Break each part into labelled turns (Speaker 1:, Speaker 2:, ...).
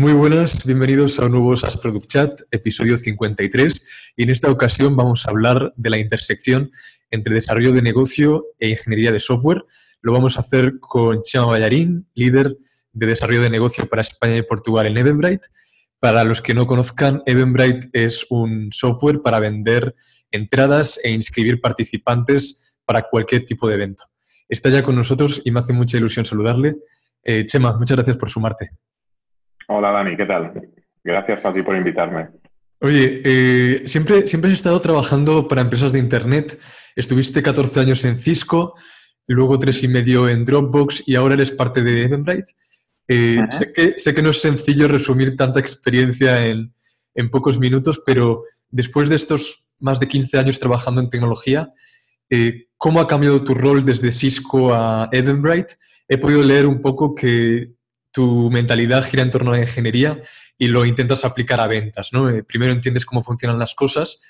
Speaker 1: Muy buenas, bienvenidos a un nuevo SaaS Product Chat, episodio 53. Y en esta ocasión vamos a hablar de la intersección entre desarrollo de negocio e ingeniería de software. Lo vamos a hacer con Chema Ballarín, líder de desarrollo de negocio para España y Portugal en Eventbrite. Para los que no conozcan, Eventbrite es un software para vender entradas e inscribir participantes para cualquier tipo de evento. Está ya con nosotros y me hace mucha ilusión saludarle. Eh, Chema, muchas gracias por sumarte.
Speaker 2: Hola Dani, ¿qué tal? Gracias a ti por invitarme.
Speaker 1: Oye, eh, siempre, siempre has estado trabajando para empresas de Internet. Estuviste 14 años en Cisco, luego tres y medio en Dropbox y ahora eres parte de Eventbrite. Eh, sé, que, sé que no es sencillo resumir tanta experiencia en, pocos minutos, pero después de estos más de 15 años trabajando en tecnología, eh, ¿cómo ha cambiado tu rol desde Cisco a Eventbrite? He podido leer un poco que tu mentalidad gira en torno a la ingeniería y lo intentas aplicar a ventas, ¿no? Eh, primero entiendes cómo funcionan las cosas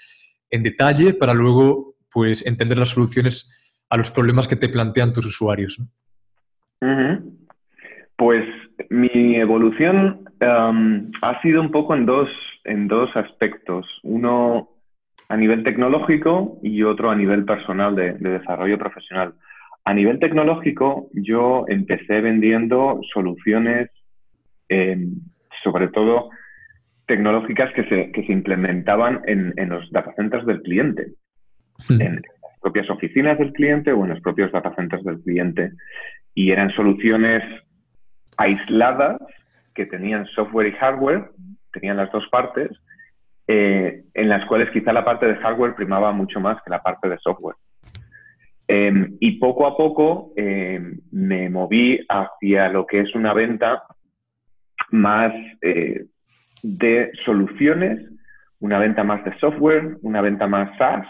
Speaker 1: en detalle para luego, pues, entender las soluciones a los problemas que te plantean tus usuarios.
Speaker 2: Pues mi evolución um, ha sido un poco en dos, en dos aspectos. Uno a nivel tecnológico y otro a nivel personal de desarrollo profesional. A nivel tecnológico, yo empecé vendiendo soluciones, eh, sobre todo tecnológicas que se, que se implementaban en, en, los data centers del cliente, en las propias oficinas del cliente o en los propios data centers del cliente. Y eran soluciones aisladas que tenían software y hardware, tenían las dos partes, eh, en las cuales quizá la parte de hardware primaba mucho más que la parte de software. Em, y poco a poco em, me moví hacia lo que es una venta más eh, de soluciones, una venta más de software, una venta más SaaS,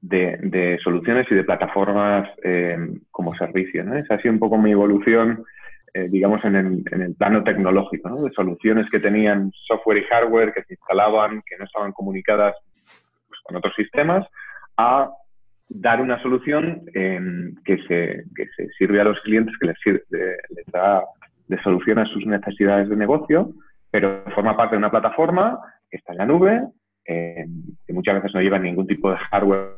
Speaker 2: de, soluciones y de plataformas em, como servicio. ¿no? Esa ha sido un poco mi evolución, eh, digamos, en el, plano tecnológico, ¿no? de soluciones que tenían software y hardware, que se instalaban, que no estaban comunicadas pues, con otros sistemas, a dar una solución que, se, que, se, sirve a los clientes, que les, les da de solución a sus necesidades de negocio, pero forma parte de una plataforma que está en la nube, que muchas veces no lleva ningún tipo de hardware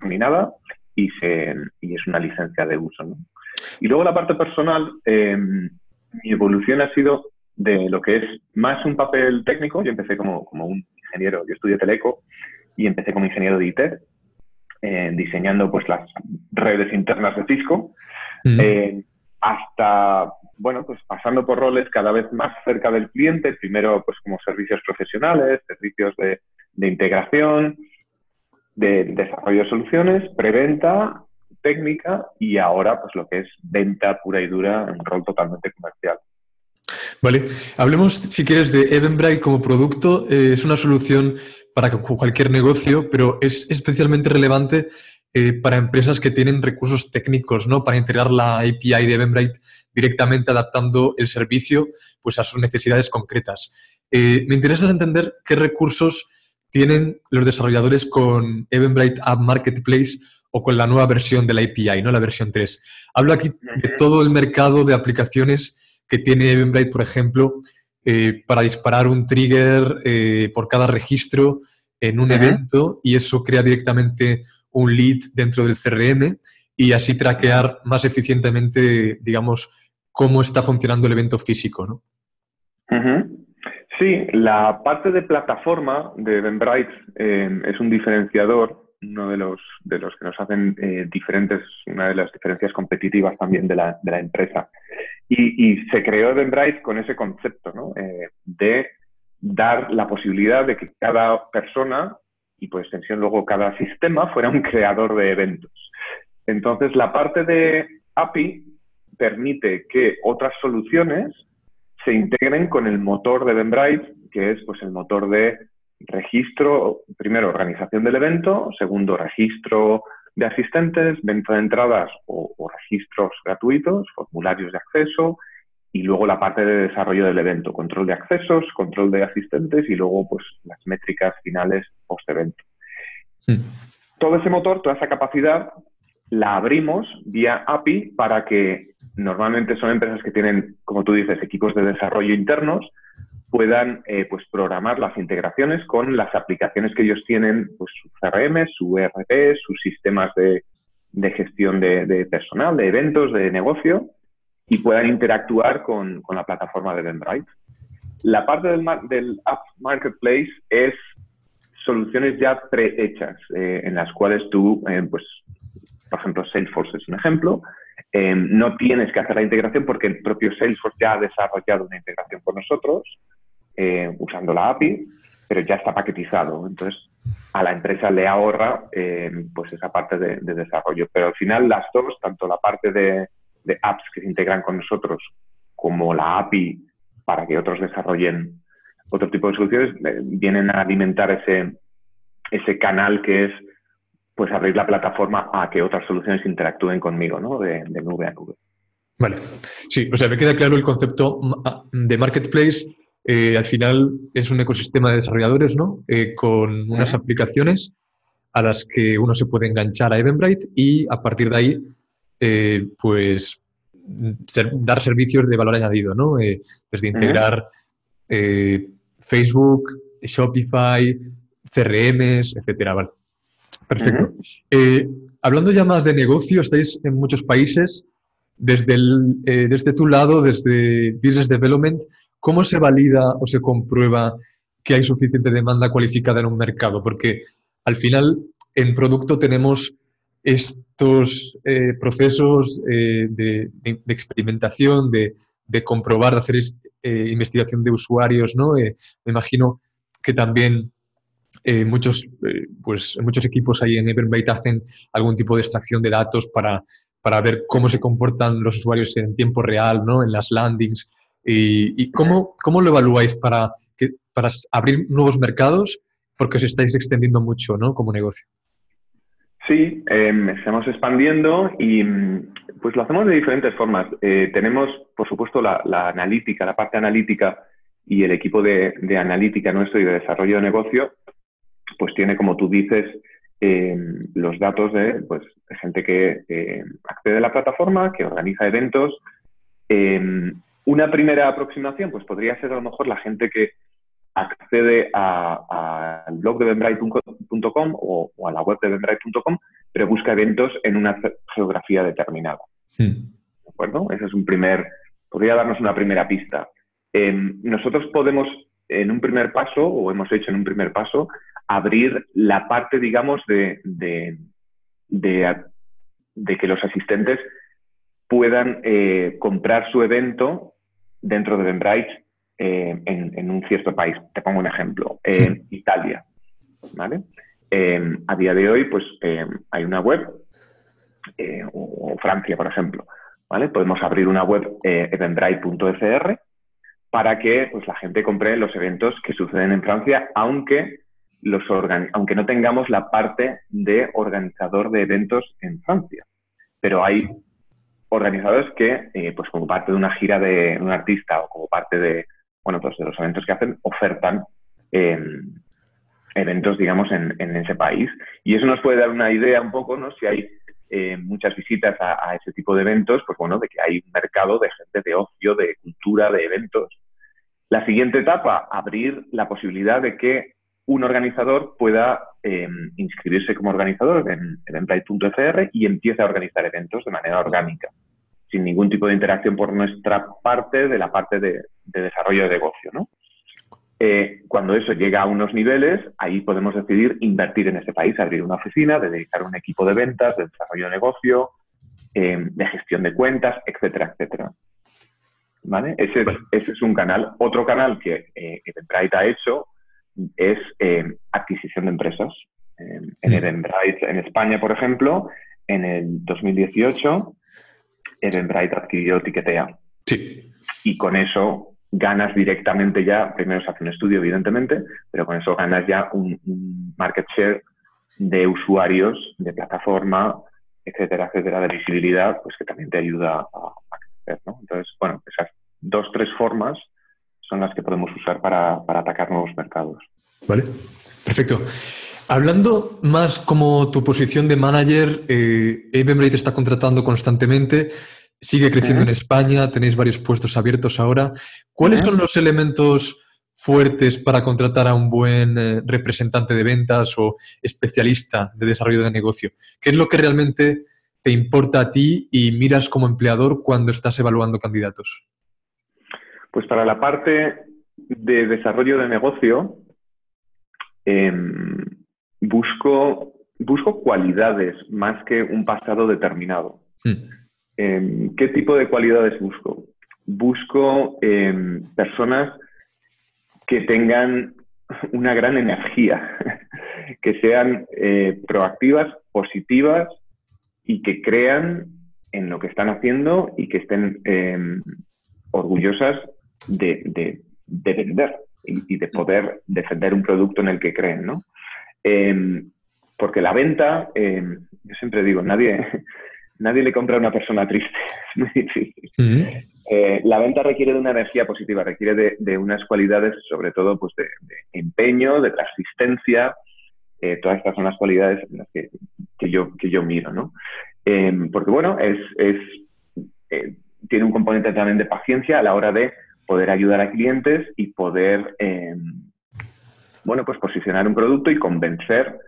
Speaker 2: ni nada, y, se, y es una licencia de uso. ¿no? Y luego la parte personal, em, mi evolución ha sido de lo que es más un papel técnico. Yo empecé como, como un ingeniero, yo estudié Teleco, y empecé como ingeniero de IT, eh, diseñando pues las redes internas de Cisco, eh, hasta, bueno, pues pasando por roles cada vez más cerca del cliente, primero pues como servicios profesionales, servicios de, integración, de desarrollo de soluciones, preventa, técnica y ahora pues lo que es venta pura y dura en un rol totalmente comercial.
Speaker 1: Vale, hablemos si quieres de Eventbrite como producto. Eh, es una solución para cualquier negocio, pero es especialmente relevante eh, para empresas que tienen recursos técnicos, ¿no? Para integrar la API de Eventbrite directamente adaptando el servicio pues, a sus necesidades concretas. Eh, me interesa entender qué recursos tienen los desarrolladores con Eventbrite App Marketplace o con la nueva versión de la API, ¿no? La versión 3. Hablo aquí de todo el mercado de aplicaciones que tiene Eventbrite, por ejemplo, eh, para disparar un trigger eh, por cada registro en un evento y eso crea directamente un lead dentro del CRM y así traquear más eficientemente, digamos, cómo está funcionando el evento físico, ¿no?
Speaker 2: Sí, la parte de plataforma de Eventbrite eh, es un diferenciador uno de los, de los que nos hacen eh, diferentes, una de las diferencias competitivas también de la, de la empresa. Y, se creó Eventbrite con ese concepto, ¿no? Eh, de dar la posibilidad de que cada persona y por extensión luego cada sistema fuera un creador de eventos. Entonces, la parte de API permite que otras soluciones se integren con el motor de Eventbrite, que es pues, el motor de registro, primero, organización del evento, segundo, registro de asistentes, venta de entradas o, registros gratuitos, formularios de acceso y luego la parte de desarrollo del evento, control de accesos, control de asistentes y luego pues las métricas finales post-evento. Todo ese motor, toda esa capacidad la abrimos vía API para que normalmente son empresas que tienen, como tú dices, equipos de desarrollo internos, puedan eh, pues programar las integraciones con las aplicaciones que ellos tienen, pues su CRM, su ERP, sus sistemas de, gestión de, personal, de eventos, de negocio, y puedan interactuar con, la plataforma de Eventbrite. La parte del, del App Marketplace es soluciones ya prehechas, eh, en las cuales tú, eh, pues, por ejemplo, Salesforce es un ejemplo, no tienes que hacer la integración porque el propio Salesforce ya ha desarrollado una integración con nosotros eh, usando la API, pero ya está paquetizado. Entonces, a la empresa le ahorra eh, pues esa parte de, desarrollo. Pero al final las dos, tanto la parte de, apps que se integran con nosotros como la API para que otros desarrollen otro tipo de soluciones, eh, vienen a alimentar ese, canal que es pues abrir la plataforma a que otras soluciones interactúen conmigo, ¿no? De, de nube a nube.
Speaker 1: Vale. Sí, o sea, me queda claro el concepto de marketplace eh, al final es un ecosistema de desarrolladores, ¿no? Eh, con unas aplicaciones a las que uno se puede enganchar a Eventbrite y a partir de ahí, eh, pues, dar servicios de valor añadido, ¿no? desde integrar Facebook, Shopify, CRMs, etcétera, ¿vale? Perfecto. hablando ya más de negocio, estáis en muchos países. Desde, el, desde tu lado, desde Business Development, ¿cómo se valida o se comprueba que hay suficiente demanda cualificada en un mercado? Porque al final en producto tenemos estos eh, procesos eh, de, experimentación, de, comprobar, de hacer eh, investigación de usuarios, ¿no? me imagino que también muchos, pues, muchos equipos ahí en Eventbrite hacen algún tipo de extracción de datos para, para ver cómo se comportan los usuarios en tiempo real, ¿no? En las landings. ¿Y, cómo, cómo, lo evaluáis para, que, para abrir nuevos mercados? Porque os estáis extendiendo mucho ¿no? como negocio.
Speaker 2: Sí, em, estamos expandiendo y pues lo hacemos de diferentes formas. Eh, tenemos, por supuesto, la, analítica, la parte analítica y el equipo de, analítica nuestro y de desarrollo de negocio, pues tiene, como tú dices, em, los datos de, pues, de gente que em, accede a la plataforma, que organiza eventos, una primera aproximación pues podría ser a lo mejor la gente que accede al blog de benbright.com o, a la web de benbright.com, pero busca eventos en una geografía determinada. ¿De acuerdo? Ese es un primer, podría darnos una primera pista. Em, nosotros podemos, en un primer paso, o hemos hecho en un primer paso, abrir la parte, digamos, de, de, de que los asistentes puedan eh, comprar su evento dentro de Eventbrite eh, en, un cierto país. Te pongo un ejemplo. Italia. ¿vale? a día de hoy, pues hay una web, eh, o, Francia, por ejemplo. ¿vale? Podemos abrir una web eh, eventbrite.fr para que pues, la gente compre los eventos que suceden en Francia, aunque, los aunque no tengamos la parte de organizador de eventos en Francia. Pero hay organizadores que, eh, pues como parte de una gira de un artista o como parte de, bueno, pues de los eventos que hacen, ofertan em, eventos, digamos, en, ese país. Y eso nos puede dar una idea un poco, ¿no? Si hay eh, muchas visitas a, ese tipo de eventos, pues bueno, de que hay un mercado de gente de ocio, de cultura, de eventos. La siguiente etapa, abrir la posibilidad de que un organizador pueda em, inscribirse como organizador en eventbrite.fr y empiece a organizar eventos de manera orgánica sin ningún tipo de interacción por nuestra parte de la parte de, desarrollo de negocio. ¿no? Eh, cuando eso llega a unos niveles, ahí podemos decidir invertir en ese país, abrir una oficina, dedicar un equipo de ventas, de desarrollo de negocio, eh, de gestión de cuentas, etcétera, etcétera. ¿Vale? Ese, es un canal. Otro canal que eh, Eventbrite ha hecho es eh, adquisición de empresas. en mm. Eventbrite, en España, por ejemplo, en el 2018 Eventbrite adquirió Ticketea.
Speaker 1: Sí.
Speaker 2: Y con eso ganas directamente ya, primero se hace un estudio, evidentemente, pero con eso ganas ya un, market share de usuarios, de plataforma, etcétera, etcétera, de visibilidad, pues que también te ayuda a, crecer, ¿no? Entonces, bueno, esas dos, tres formas son las que podemos usar para, para atacar nuevos mercados.
Speaker 1: Vale, perfecto. Hablando más como tu posición de manager, eh, te está contratando constantemente, sigue creciendo en España, tenéis varios puestos abiertos ahora. ¿Cuáles son los elementos fuertes para contratar a un buen eh, representante de ventas o especialista de desarrollo de negocio? ¿Qué es lo que realmente te importa a ti y miras como empleador cuando estás evaluando candidatos?
Speaker 2: Pues para la parte de desarrollo de negocio, em, busco, busco cualidades más que un pasado determinado. Em, ¿Qué tipo de cualidades busco? Busco em, personas que tengan una gran energía, que sean eh, proactivas, positivas y que crean en lo que están haciendo y que estén orgullosas de, vender y, de poder defender un producto en el que creen, ¿no? Em, porque la venta, yo siempre digo, nadie, nadie le compra a una persona triste, es muy difícil. Eh, la venta requiere de una energía positiva, requiere de, unas cualidades, sobre todo, pues de, empeño, de persistencia. Eh, todas estas son las cualidades en las que, yo, que yo miro, ¿no? Em, porque, bueno, es, eh, tiene un componente también de paciencia a la hora de poder ayudar a clientes y poder, em, bueno, pues posicionar un producto y convencer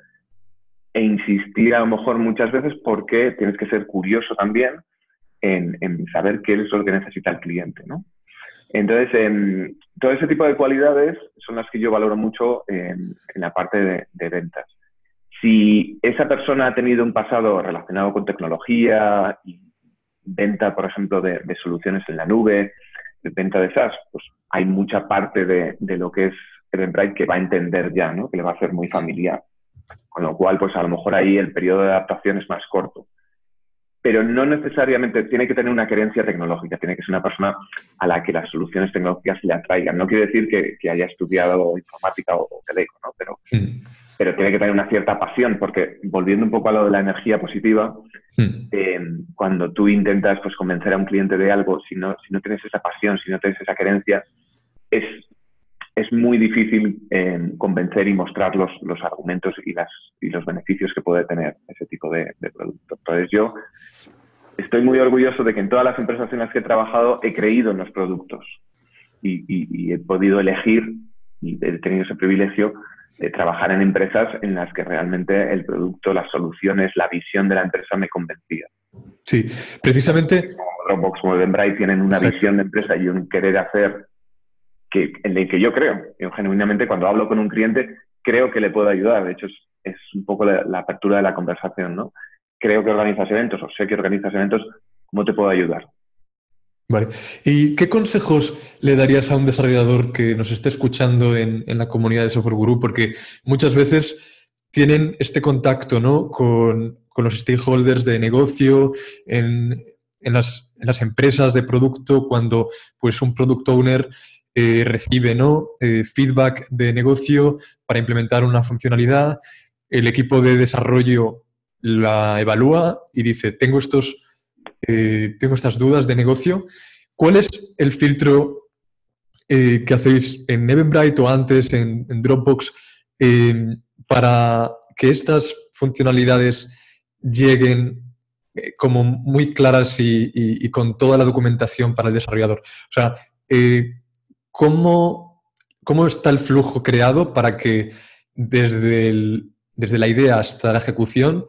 Speaker 2: e insistir a lo mejor muchas veces porque tienes que ser curioso también en, saber qué es lo que necesita el cliente, ¿no? Entonces, todo ese tipo de cualidades son las que yo valoro mucho en, la parte de, ventas. Si esa persona ha tenido un pasado relacionado con tecnología y venta, por ejemplo, de, soluciones en la nube, venta de SaaS, pues hay mucha parte de, lo que es Eventbrite que va a entender ya, ¿no? Que le va a ser muy familiar. Con lo cual, pues a lo mejor ahí el periodo de adaptación es más corto pero no necesariamente tiene que tener una creencia tecnológica, tiene que ser una persona a la que las soluciones tecnológicas le atraigan. No quiere decir que, haya estudiado informática o, teleco, ¿no? pero, pero tiene que tener una cierta pasión, porque volviendo un poco a lo de la energía positiva, eh, cuando tú intentas pues, convencer a un cliente de algo, si no, si no tienes esa pasión, si no tienes esa creencia, es es muy difícil eh, convencer y mostrar los, los argumentos y, las, y los beneficios que puede tener ese tipo de, producto. Entonces yo estoy muy orgulloso de que en todas las empresas en las que he trabajado he creído en los productos y, he podido elegir y he tenido ese privilegio de trabajar en empresas en las que realmente el producto, las soluciones, la visión de la empresa me convencía.
Speaker 1: Sí, precisamente...
Speaker 2: Como Dropbox, como Eventbrite tienen una visión de empresa y un querer hacer en el que yo creo. Yo genuinamente cuando hablo con un cliente creo que le puedo ayudar. De hecho, es, un poco la, apertura de la conversación, ¿no? Creo que organizas eventos o sé que organizas eventos, ¿cómo te puedo ayudar?
Speaker 1: Vale. ¿Y qué consejos le darías a un desarrollador que nos esté escuchando en, la comunidad de Software Guru? Porque muchas veces tienen este contacto ¿no? con, los stakeholders de negocio, en, las, en, las, empresas de producto, cuando pues, un product owner eh, recibe ¿no? Eh, feedback de negocio para implementar una funcionalidad, el equipo de desarrollo la evalúa y dice, tengo, estos, eh, tengo estas dudas de negocio. ¿Cuál es el filtro que hacéis en Eventbrite o antes en, Dropbox para que estas funcionalidades lleguen como muy claras y, con toda la documentación para el desarrollador? O sea, ¿cómo, cómo está el flujo creado para que desde, desde la idea hasta la ejecución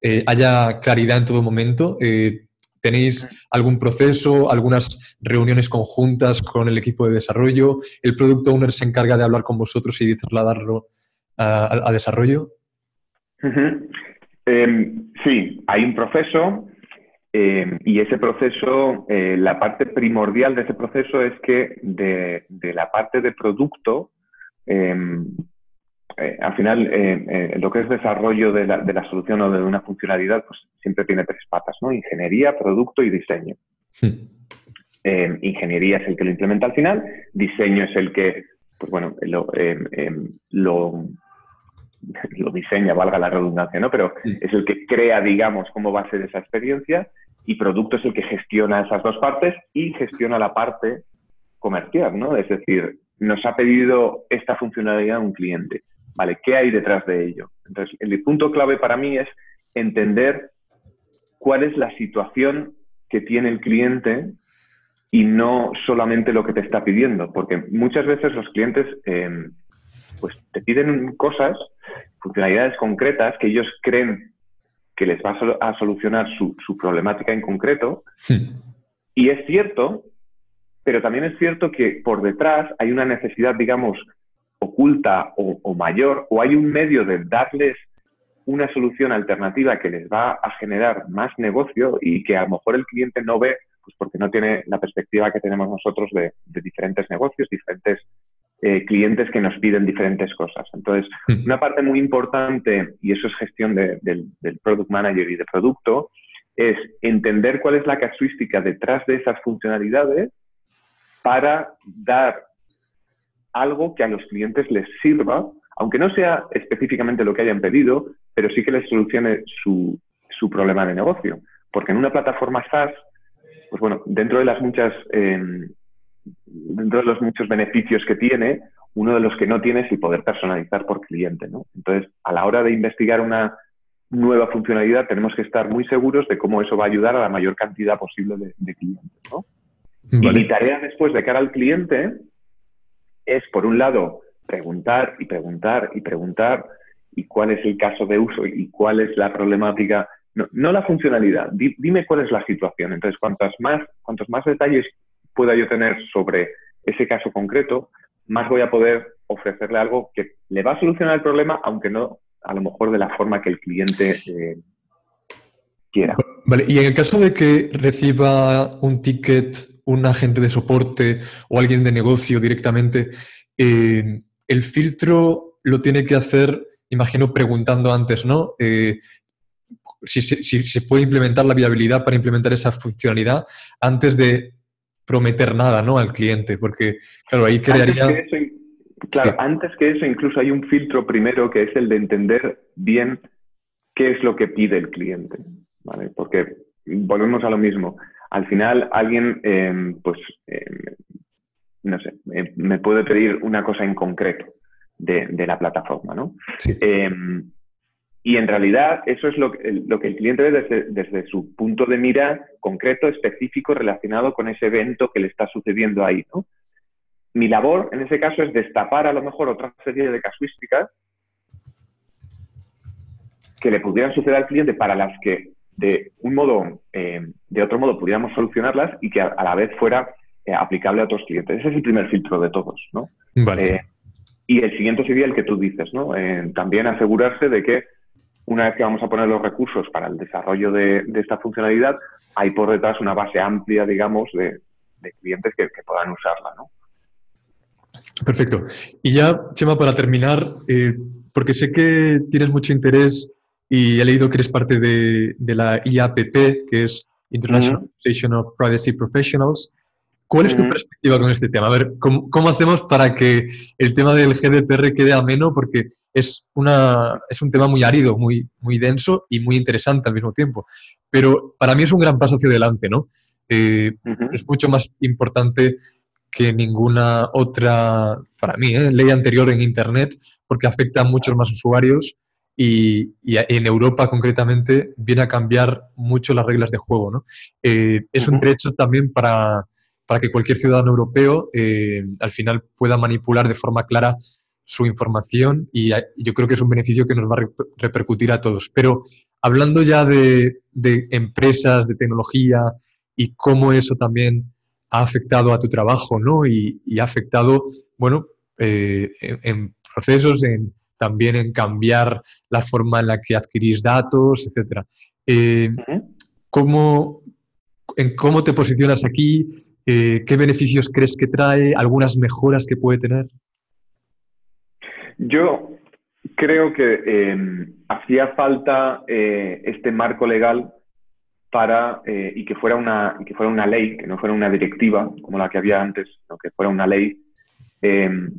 Speaker 1: eh, haya claridad en todo momento? Eh, ¿Tenéis algún proceso, algunas reuniones conjuntas con el equipo de desarrollo? ¿El Product Owner se encarga de hablar con vosotros y de trasladarlo a, desarrollo?
Speaker 2: Em, sí, hay un proceso eh, y ese proceso, eh, la parte primordial de ese proceso es que de, la parte de producto, em, eh, al final, lo que es desarrollo de la, solución o de una funcionalidad, pues siempre tiene tres patas, ¿no? Ingeniería, producto y diseño. Em, ingeniería es el que lo implementa al final, diseño es el que, pues bueno, lo, em, lo lo diseña, valga la redundancia, ¿no? Pero es el que crea, digamos, cómo va a ser esa experiencia y producto es el que gestiona esas dos partes y gestiona la parte comercial, ¿no? Es decir, nos ha pedido esta funcionalidad un cliente. ¿Vale? ¿Qué hay detrás de ello? Entonces, el punto clave para mí es entender cuál es la situación que tiene el cliente y no solamente lo que te está pidiendo, porque muchas veces los clientes em, pues te piden cosas, funcionalidades concretas que ellos creen que les va a, solucionar su, problemática en concreto. Y es cierto, pero también es cierto que por detrás hay una necesidad, digamos, oculta o, mayor, o hay un medio de darles una solución alternativa que les va a generar más negocio y que a lo mejor el cliente no ve, pues porque no tiene la perspectiva que tenemos nosotros de, diferentes negocios, diferentes eh, clientes que nos piden diferentes cosas. Entonces, hmm. una parte muy importante, y eso es gestión del, del product manager y de producto, es entender cuál es la casuística detrás de esas funcionalidades para dar algo que a los clientes les sirva, aunque no sea específicamente lo que hayan pedido, pero sí que les solucione su, problema de negocio. Porque en una plataforma SaaS, pues bueno, dentro de las muchas, em, dentro de los muchos beneficios que tiene, uno de los que no tiene es el poder personalizar por cliente, ¿no? Entonces, a la hora de investigar una nueva funcionalidad, tenemos que estar muy seguros de cómo eso va a ayudar a la mayor cantidad posible de, clientes, ¿no? Y mi tarea después de cara al cliente es, por un lado, preguntar y preguntar y preguntar y cuál es el caso de uso y cuál es la problemática, no, la funcionalidad, dime cuál es la situación. Entonces, cuantas más, cuantos más detalles pueda yo tener sobre ese caso concreto, más voy a poder ofrecerle algo que le va a solucionar el problema, aunque no a lo mejor de la forma que el cliente eh, quiera.
Speaker 1: Vale, y en el caso de que reciba un ticket un agente de soporte o alguien de negocio directamente, eh, el filtro lo tiene que hacer, imagino, preguntando antes, ¿no? Eh, si, se puede implementar la viabilidad para implementar esa funcionalidad antes de prometer nada ¿no? al cliente, porque, claro, ahí crearía...
Speaker 2: Antes que eso, claro, antes que eso incluso hay un filtro primero que es el de entender bien qué es lo que pide el cliente, ¿vale? Porque volvemos a lo mismo al final alguien, em, pues, em, no sé, me puede pedir una cosa en concreto de, la plataforma, ¿no? Em, y en realidad eso es lo que, lo que el cliente ve desde, su punto de mira concreto, específico, relacionado con ese evento que le está sucediendo ahí, ¿no? Mi labor en ese caso es destapar a lo mejor otra serie de casuísticas que le pudieran suceder al cliente para las que de un modo, eh, de otro modo pudiéramos solucionarlas y que a, la vez fuera eh, aplicable a otros clientes. Ese es el primer filtro de todos, ¿no? Eh, y el siguiente sería el que tú dices, ¿no? también asegurarse de que una vez que vamos a poner los recursos para el desarrollo de, esta funcionalidad, hay por detrás una base amplia, digamos, de, clientes que, puedan usarla, ¿no?
Speaker 1: Perfecto. Y ya, Chema, para terminar, porque sé que tienes mucho interés y he leído que eres parte de, de la IAPP, que es International Association of Privacy Professionals. ¿Cuál es tu perspectiva con este tema? A ver, ¿cómo, ¿cómo, hacemos para que el tema del GDPR quede ameno? Porque es, una, es un tema muy árido, muy, muy denso y muy interesante al mismo tiempo. Pero para mí es un gran paso hacia adelante, ¿no? Eh, es mucho más importante que ninguna otra, para mí, ¿eh? ley anterior en Internet, porque afecta a muchos más usuarios y, en Europa concretamente viene a cambiar mucho las reglas de juego. ¿no? Eh, es un derecho también para, para que cualquier ciudadano europeo eh, al final pueda manipular de forma clara su información y yo creo que es un beneficio que nos va a repercutir a todos. Pero hablando ya de, de empresas, de tecnología y cómo eso también ha afectado a tu trabajo ¿no? y, y ha afectado, bueno, eh, en procesos, en, también en cambiar la forma en la que adquirís datos, etc. Eh, ¿cómo, en ¿Cómo te posicionas aquí? Eh, ¿Qué beneficios crees que trae? ¿Algunas mejoras que puede tener?
Speaker 2: Yo creo que em, hacía falta eh, este marco legal para y que fuera una que fuera una ley, que no fuera una directiva como la que había antes, sino que fuera una ley em,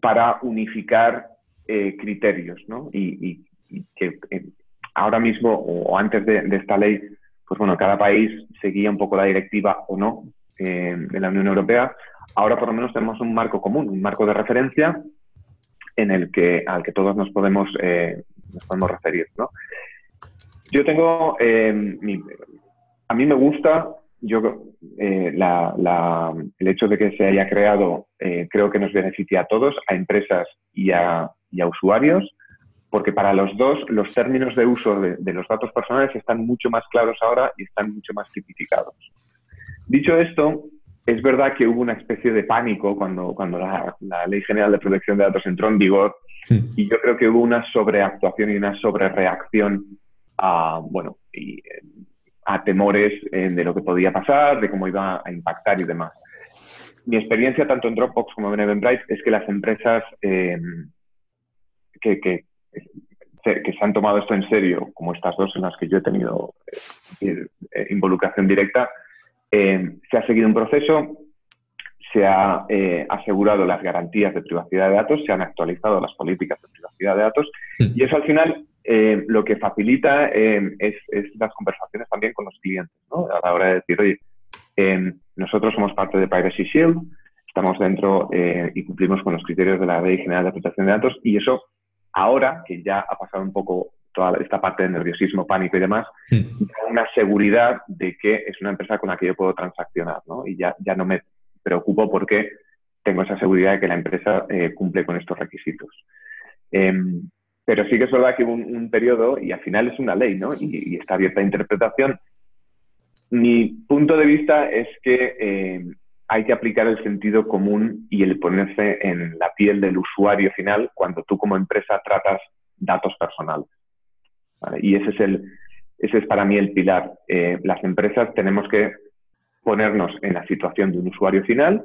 Speaker 2: para unificar eh, criterios, ¿no? Y, que eh, ahora mismo o, antes de, esta ley, pues bueno, cada país seguía un poco la directiva o no eh, de la Unión Europea. Ahora por lo menos tenemos un marco común, un marco de referencia en el que, al que todos nos podemos nos podemos referir. ¿no? Yo tengo, eh, a mí me gusta, yo eh, el hecho de que se haya creado eh, creo que nos beneficia a todos, a empresas y a, usuarios, porque para los dos los términos de uso de, los datos personales están mucho más claros ahora y están mucho más tipificados. Dicho esto, es verdad que hubo una especie de pánico cuando, cuando la, Ley General de Protección de Datos entró en vigor y yo creo que hubo una sobreactuación y una sobrereacción a, bueno, y, a temores eh, de lo que podía pasar, de cómo iba a impactar y demás. Mi experiencia tanto en Dropbox como en Eventbrite es que las empresas eh, que, que, que, se han tomado esto en serio, como estas dos en las que yo he tenido eh, involucración directa, se ha seguido un proceso, se ha asegurado las garantías de privacidad de datos, se han actualizado las políticas de privacidad de datos y eso al final eh, lo que facilita eh, es, las conversaciones también con los clientes, ¿no? A la hora de decir, oye, eh, nosotros somos parte de Privacy Shield, estamos dentro y cumplimos con los criterios de la Ley General de Protección de Datos y eso ahora que ya ha pasado un poco toda esta parte de nerviosismo, pánico y demás, da una seguridad de que es una empresa con la que yo puedo transaccionar, ¿no? Y ya, ya no me preocupo porque tengo esa seguridad de que la empresa cumple con estos requisitos. Em, pero sí que es verdad que hubo un, periodo, y al final es una ley, ¿no? Y, está abierta a interpretación. Mi punto de vista es que eh, hay que aplicar el sentido común y el ponerse en la piel del usuario final cuando tú como empresa tratas datos personales. Y ese es, el, ese es para mí el pilar. Eh, las empresas tenemos que ponernos en la situación de un usuario final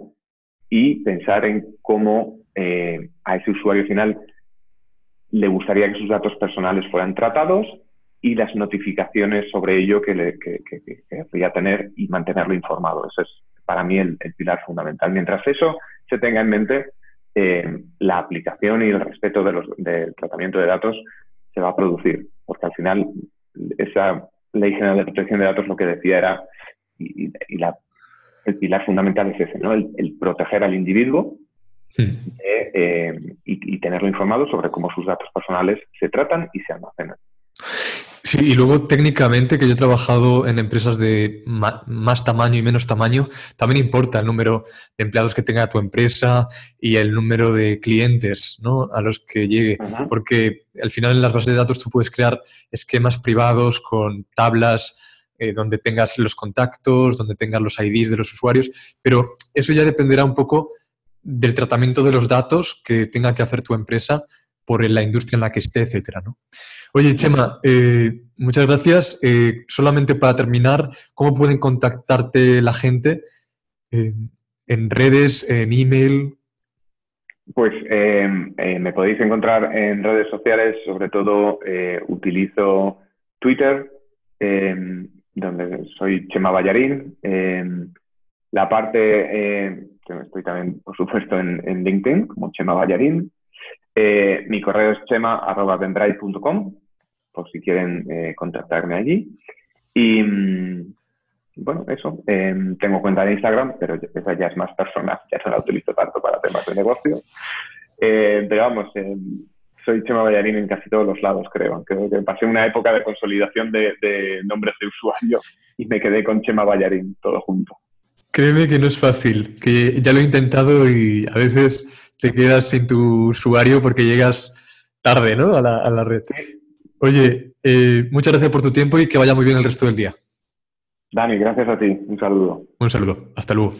Speaker 2: y pensar en cómo eh, a ese usuario final le gustaría que sus datos personales fueran tratados y las notificaciones sobre ello que, le, que, tener y mantenerlo informado. Ese es para mí el, pilar fundamental. Mientras eso se tenga en mente, eh, la aplicación y el respeto de los, del tratamiento de datos se va a producir, porque al final esa ley general de protección de datos lo que decía era, y, la, el pilar fundamental es ese, ¿no? el proteger al individuo eh, y, tenerlo informado sobre cómo sus datos personales se tratan y se almacenan.
Speaker 1: Sí, y luego técnicamente, que yo he trabajado en empresas de más tamaño y menos tamaño, también importa el número de empleados que tenga tu empresa y el número de clientes ¿no? a los que llegue. Porque al final en las bases de datos tú puedes crear esquemas privados con tablas eh, donde tengas los contactos, donde tengas los IDs de los usuarios, pero eso ya dependerá un poco del tratamiento de los datos que tenga que hacer tu empresa por la industria en la que esté, etcétera, ¿no? Oye, Chema, eh, muchas gracias. Eh, solamente para terminar, ¿cómo pueden contactarte la gente? Eh, ¿En redes, en email?
Speaker 2: Pues me podéis encontrar en redes sociales, sobre todo utilizo Twitter, donde soy Chema Ballarín. la parte estoy también, por supuesto, en, LinkedIn como Chema Ballarín. Eh, mi correo es chema.vendrive.com, por si quieren eh, contactarme allí. Y mm, bueno, eso. Em, tengo cuenta de Instagram, pero esa ya es más personal, ya no la utilizo tanto para temas de negocio. Eh, pero vamos, soy Chema Ballarín en casi todos los lados, creo. Creo que pasé una época de consolidación de, de nombres de usuario y me quedé con Chema Ballarín, todo junto.
Speaker 1: Créeme que no es fácil, que ya lo he intentado y a veces te quedas sin tu usuario porque llegas tarde ¿no? a, la, red. Oye, eh, muchas gracias por tu tiempo y que vaya muy bien el resto del día.
Speaker 2: Dani, gracias a ti. Un saludo.
Speaker 1: Un saludo. Hasta luego.